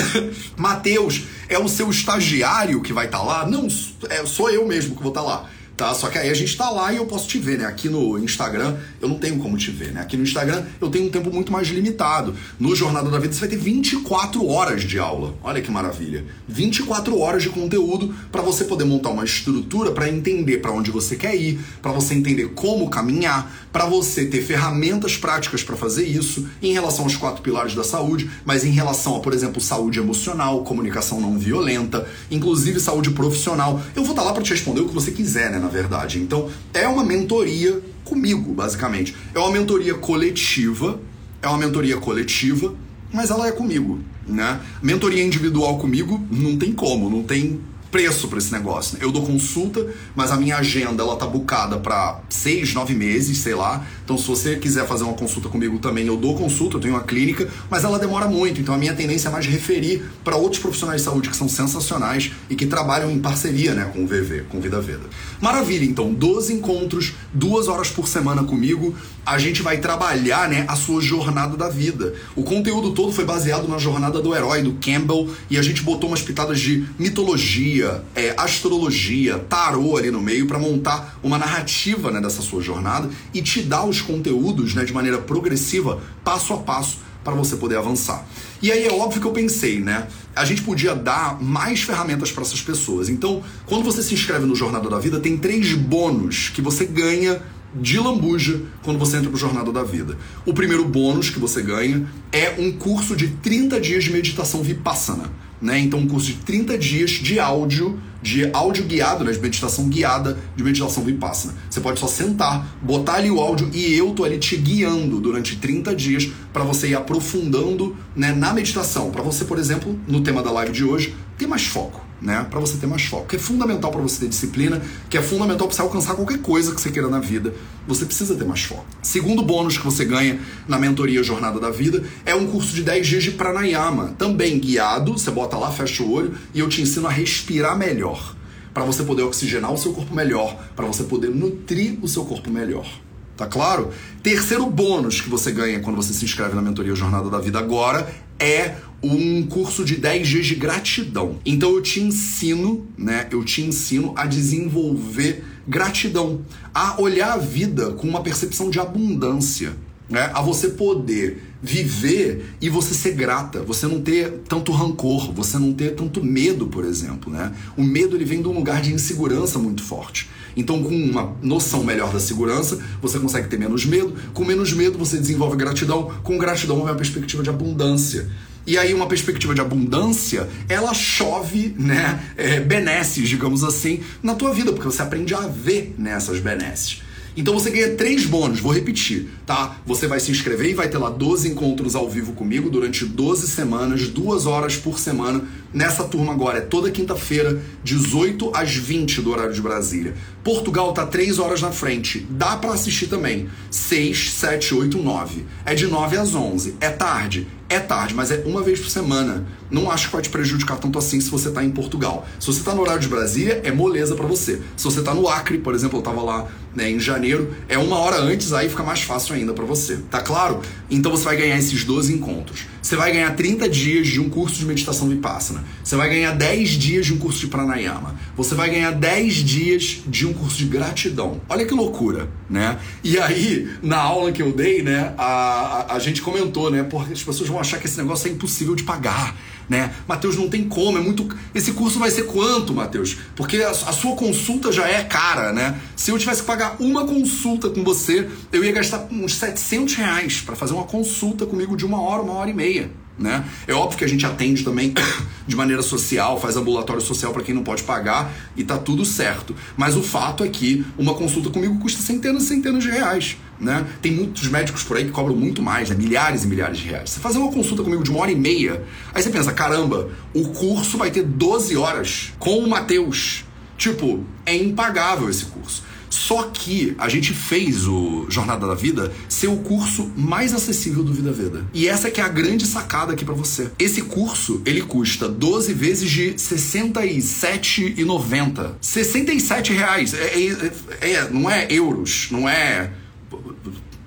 Mateus é o seu estagiário que vai estar tá lá? Não, é, sou eu mesmo que vou estar tá lá tá? Só que aí a gente tá lá e eu posso te ver, né? Aqui no Instagram eu não tenho como te ver, né? Aqui no Instagram eu tenho um tempo muito mais limitado. No Jornada da Vida você vai ter 24 horas de aula. Olha que maravilha. 24 horas de conteúdo para você poder montar uma estrutura para entender para onde você quer ir, para você entender como caminhar, para você ter ferramentas práticas para fazer isso em relação aos quatro pilares da saúde, mas em relação a, por exemplo, saúde emocional, comunicação não violenta, inclusive saúde profissional. Eu vou estar tá lá para te responder o que você quiser, né? Na verdade. Então, é uma mentoria comigo, basicamente. É uma mentoria coletiva, é uma mentoria coletiva, mas ela é comigo, né? Mentoria individual comigo não tem como, não tem preço para esse negócio. Né? Eu dou consulta, mas a minha agenda ela tá bucada para seis, nove meses, sei lá. Então, se você quiser fazer uma consulta comigo também, eu dou consulta, eu tenho uma clínica, mas ela demora muito. Então, a minha tendência é mais referir para outros profissionais de saúde que são sensacionais e que trabalham em parceria né, com o VV, com Vida Veda. Maravilha, então, 12 encontros, duas horas por semana comigo. A gente vai trabalhar né, a sua jornada da vida. O conteúdo todo foi baseado na jornada do herói, do Campbell, e a gente botou umas pitadas de mitologia é, astrologia, tarô ali no meio para montar uma narrativa né, dessa sua jornada e te dar os conteúdos né, de maneira progressiva, passo a passo, para você poder avançar. E aí é óbvio que eu pensei, né? A gente podia dar mais ferramentas para essas pessoas. Então, quando você se inscreve no Jornada da Vida, tem três bônus que você ganha de lambuja quando você entra pro Jornada da Vida. O primeiro bônus que você ganha é um curso de 30 dias de meditação vipassana né? Então, um curso de 30 dias de áudio, de áudio guiado, né? de meditação guiada, de meditação vipassana. Você pode só sentar, botar ali o áudio e eu tô ali te guiando durante 30 dias para você ir aprofundando né, na meditação. Para você, por exemplo, no tema da live de hoje, ter mais foco né? Para você ter mais foco. Que é fundamental para você ter disciplina, que é fundamental para você alcançar qualquer coisa que você queira na vida. Você precisa ter mais foco. Segundo bônus que você ganha na mentoria Jornada da Vida é um curso de 10 dias de pranayama, também guiado, você bota lá, fecha o olho e eu te ensino a respirar melhor, para você poder oxigenar o seu corpo melhor, para você poder nutrir o seu corpo melhor. Tá claro? Terceiro bônus que você ganha quando você se inscreve na mentoria Jornada da Vida agora é um curso de 10 dias de gratidão. Então eu te ensino, né? Eu te ensino a desenvolver gratidão, a olhar a vida com uma percepção de abundância, né? A você poder viver e você ser grata, você não ter tanto rancor, você não ter tanto medo, por exemplo, né? O medo ele vem de um lugar de insegurança muito forte. Então, com uma noção melhor da segurança, você consegue ter menos medo. Com menos medo, você desenvolve gratidão. Com gratidão, vem uma perspectiva de abundância. E aí, uma perspectiva de abundância, ela chove, né, é, benesses, digamos assim, na tua vida, porque você aprende a ver nessas benesses. Então você ganha três bônus, vou repetir, tá? Você vai se inscrever e vai ter lá 12 encontros ao vivo comigo durante 12 semanas, duas horas por semana. Nessa turma agora é toda quinta-feira, 18 às 20 do horário de Brasília. Portugal tá 3 horas na frente. Dá para assistir também. 6, 7, 8, 9. É de 9 às 11. É tarde? É tarde, mas é uma vez por semana. Não acho que vai te prejudicar tanto assim se você tá em Portugal. Se você tá no horário de Brasília, é moleza para você. Se você tá no Acre, por exemplo, eu tava lá né, em janeiro, é uma hora antes, aí fica mais fácil ainda para você. Tá claro? Então você vai ganhar esses 12 encontros. Você vai ganhar 30 dias de um curso de meditação Vipassana. Você vai ganhar 10 dias de um curso de pranayama. Você vai ganhar 10 dias de um curso de gratidão. Olha que loucura, né? E aí, na aula que eu dei, né, a, a, a gente comentou, né? Porque as pessoas vão achar que esse negócio é impossível de pagar né? Mateus, não tem como, é muito. Esse curso vai ser quanto, Mateus? Porque a, a, sua consulta já é cara, né? Se eu tivesse que pagar uma consulta com você, eu ia gastar uns 700 reais para fazer uma consulta comigo de uma hora, uma hora e meia. Né? É óbvio que a gente atende também de maneira social, faz ambulatório social para quem não pode pagar e tá tudo certo. Mas o fato é que uma consulta comigo custa centenas e centenas de reais. Né? Tem muitos médicos por aí que cobram muito mais, né? milhares e milhares de reais. Você fazer uma consulta comigo de uma hora e meia, aí você pensa, caramba, o curso vai ter 12 horas com o Matheus. Tipo, é impagável esse curso. Só que a gente fez o Jornada da Vida ser o curso mais acessível do Vida Veda. E essa que é a grande sacada aqui para você. Esse curso, ele custa 12 vezes de R$ 67,90. 67 reais. É, é, é, não é euros, não é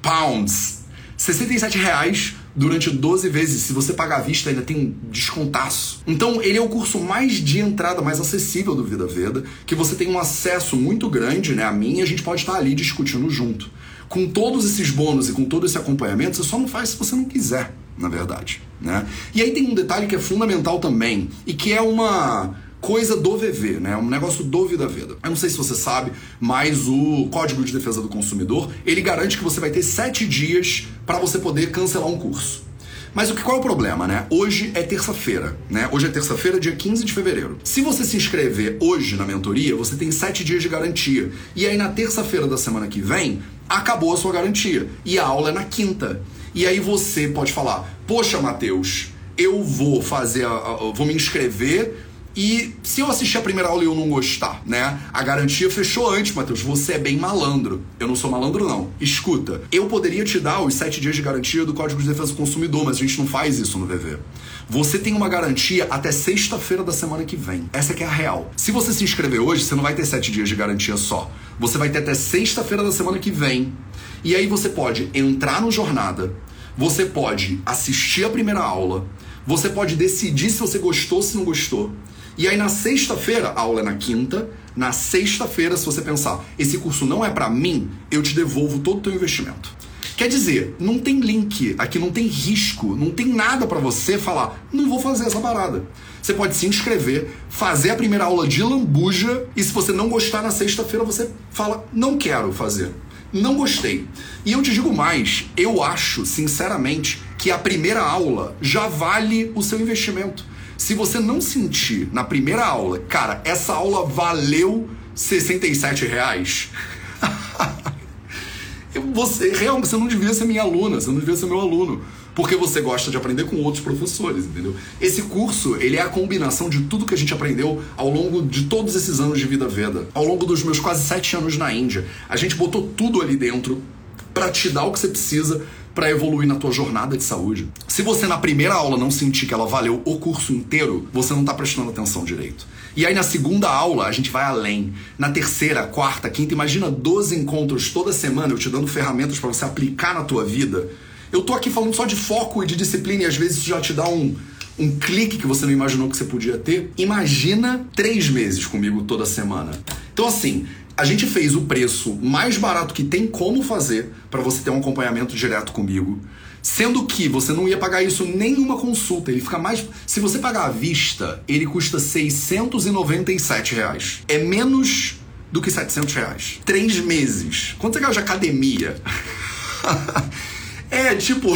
pounds. 67 reais durante 12 vezes. Se você pagar à vista, ainda tem um descontaço. Então, ele é o curso mais de entrada, mais acessível do Vida Veda, que você tem um acesso muito grande, né, a mim, e a gente pode estar ali discutindo junto. Com todos esses bônus e com todo esse acompanhamento, você só não faz se você não quiser, na verdade, né? E aí tem um detalhe que é fundamental também, e que é uma coisa do VV, né? Um negócio do Vida Veda. Eu não sei se você sabe, mas o Código de Defesa do Consumidor, ele garante que você vai ter sete dias para você poder cancelar um curso. Mas o que qual é o problema, né? Hoje é terça-feira, né? Hoje é terça-feira, dia 15 de fevereiro. Se você se inscrever hoje na mentoria, você tem sete dias de garantia. E aí na terça-feira da semana que vem, acabou a sua garantia. E a aula é na quinta. E aí você pode falar: Poxa, Matheus, eu vou fazer, a, a, vou me inscrever e se eu assistir a primeira aula e eu não gostar, né? A garantia fechou antes, Matheus. Você é bem malandro. Eu não sou malandro, não. Escuta, eu poderia te dar os sete dias de garantia do Código de Defesa do Consumidor, mas a gente não faz isso no VV. Você tem uma garantia até sexta-feira da semana que vem. Essa que é a real. Se você se inscrever hoje, você não vai ter sete dias de garantia só. Você vai ter até sexta-feira da semana que vem. E aí você pode entrar no Jornada, você pode assistir a primeira aula, você pode decidir se você gostou ou se não gostou. E aí na sexta-feira, a aula é na quinta, na sexta-feira, se você pensar, esse curso não é para mim, eu te devolvo todo o teu investimento. Quer dizer, não tem link, aqui não tem risco, não tem nada para você falar, não vou fazer essa parada. Você pode se inscrever, fazer a primeira aula de lambuja e se você não gostar na sexta-feira, você fala, não quero fazer. Não gostei. E eu te digo mais, eu acho, sinceramente, que a primeira aula já vale o seu investimento. Se você não sentir na primeira aula, cara, essa aula valeu 67 reais. você realmente você não devia ser minha aluna, você não devia ser meu aluno, porque você gosta de aprender com outros professores, entendeu? Esse curso, ele é a combinação de tudo que a gente aprendeu ao longo de todos esses anos de vida Veda, ao longo dos meus quase sete anos na Índia. A gente botou tudo ali dentro para te dar o que você precisa para evoluir na tua jornada de saúde. Se você na primeira aula não sentir que ela valeu o curso inteiro, você não está prestando atenção direito. E aí na segunda aula a gente vai além. Na terceira, quarta, quinta, imagina 12 encontros toda semana eu te dando ferramentas para você aplicar na tua vida. Eu tô aqui falando só de foco e de disciplina e às vezes isso já te dá um, um clique que você não imaginou que você podia ter. Imagina três meses comigo toda semana. Então, assim, a gente fez o preço mais barato que tem como fazer para você ter um acompanhamento direto comigo. Sendo que você não ia pagar isso nenhuma consulta. Ele fica mais. Se você pagar à vista, ele custa 697 reais. É menos do que 700 reais. Três meses. Quanto você gasta de academia? é tipo.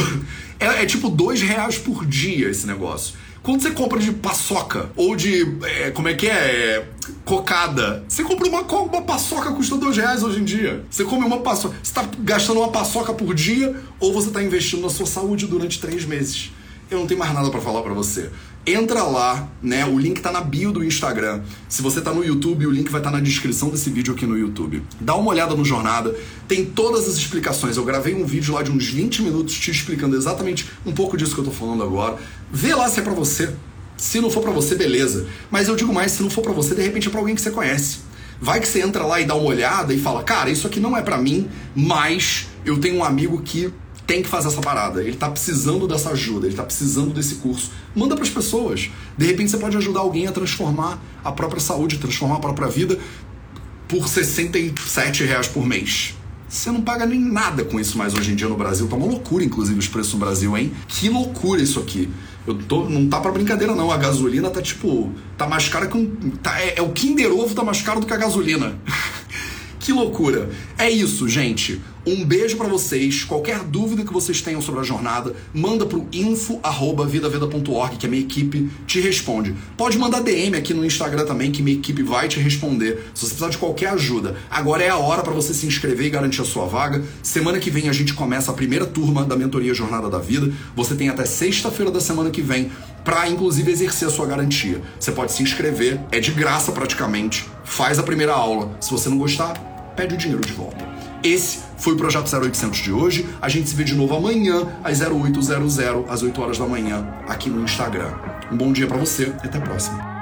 É, é tipo dois reais por dia esse negócio. Quando você compra de paçoca ou de. É, como é que é? é? Cocada. Você compra uma, uma paçoca custa dois reais hoje em dia. Você come uma paçoca. Você está gastando uma paçoca por dia ou você está investindo na sua saúde durante três meses. Eu não tenho mais nada para falar para você entra lá, né? O link tá na bio do Instagram. Se você tá no YouTube, o link vai estar tá na descrição desse vídeo aqui no YouTube. Dá uma olhada no Jornada, tem todas as explicações. Eu gravei um vídeo lá de uns 20 minutos te explicando exatamente um pouco disso que eu tô falando agora. Vê lá se é para você. Se não for para você, beleza. Mas eu digo mais, se não for para você, de repente é para alguém que você conhece. Vai que você entra lá e dá uma olhada e fala: "Cara, isso aqui não é para mim, mas eu tenho um amigo que tem que fazer essa parada, ele tá precisando dessa ajuda, ele tá precisando desse curso. Manda para as pessoas. De repente você pode ajudar alguém a transformar a própria saúde, transformar a própria vida por 67 reais por mês. Você não paga nem nada com isso mais hoje em dia no Brasil. Tá uma loucura, inclusive, os preços no Brasil, hein? Que loucura isso aqui. Eu tô, não tá pra brincadeira, não. A gasolina tá tipo. Tá mais cara que um. Tá, é, é o Kinder Ovo tá mais caro do que a gasolina. que loucura. É isso, gente. Um beijo para vocês. Qualquer dúvida que vocês tenham sobre a jornada, manda pro info@vidaveda.org que a minha equipe te responde. Pode mandar DM aqui no Instagram também que minha equipe vai te responder. Se você precisar de qualquer ajuda. Agora é a hora para você se inscrever e garantir a sua vaga. Semana que vem a gente começa a primeira turma da mentoria Jornada da Vida. Você tem até sexta-feira da semana que vem para inclusive exercer a sua garantia. Você pode se inscrever, é de graça praticamente. Faz a primeira aula. Se você não gostar, pede o dinheiro de volta. Esse foi o Projeto 0800 de hoje. A gente se vê de novo amanhã, às 0800, às 8 horas da manhã, aqui no Instagram. Um bom dia para você e até a próxima.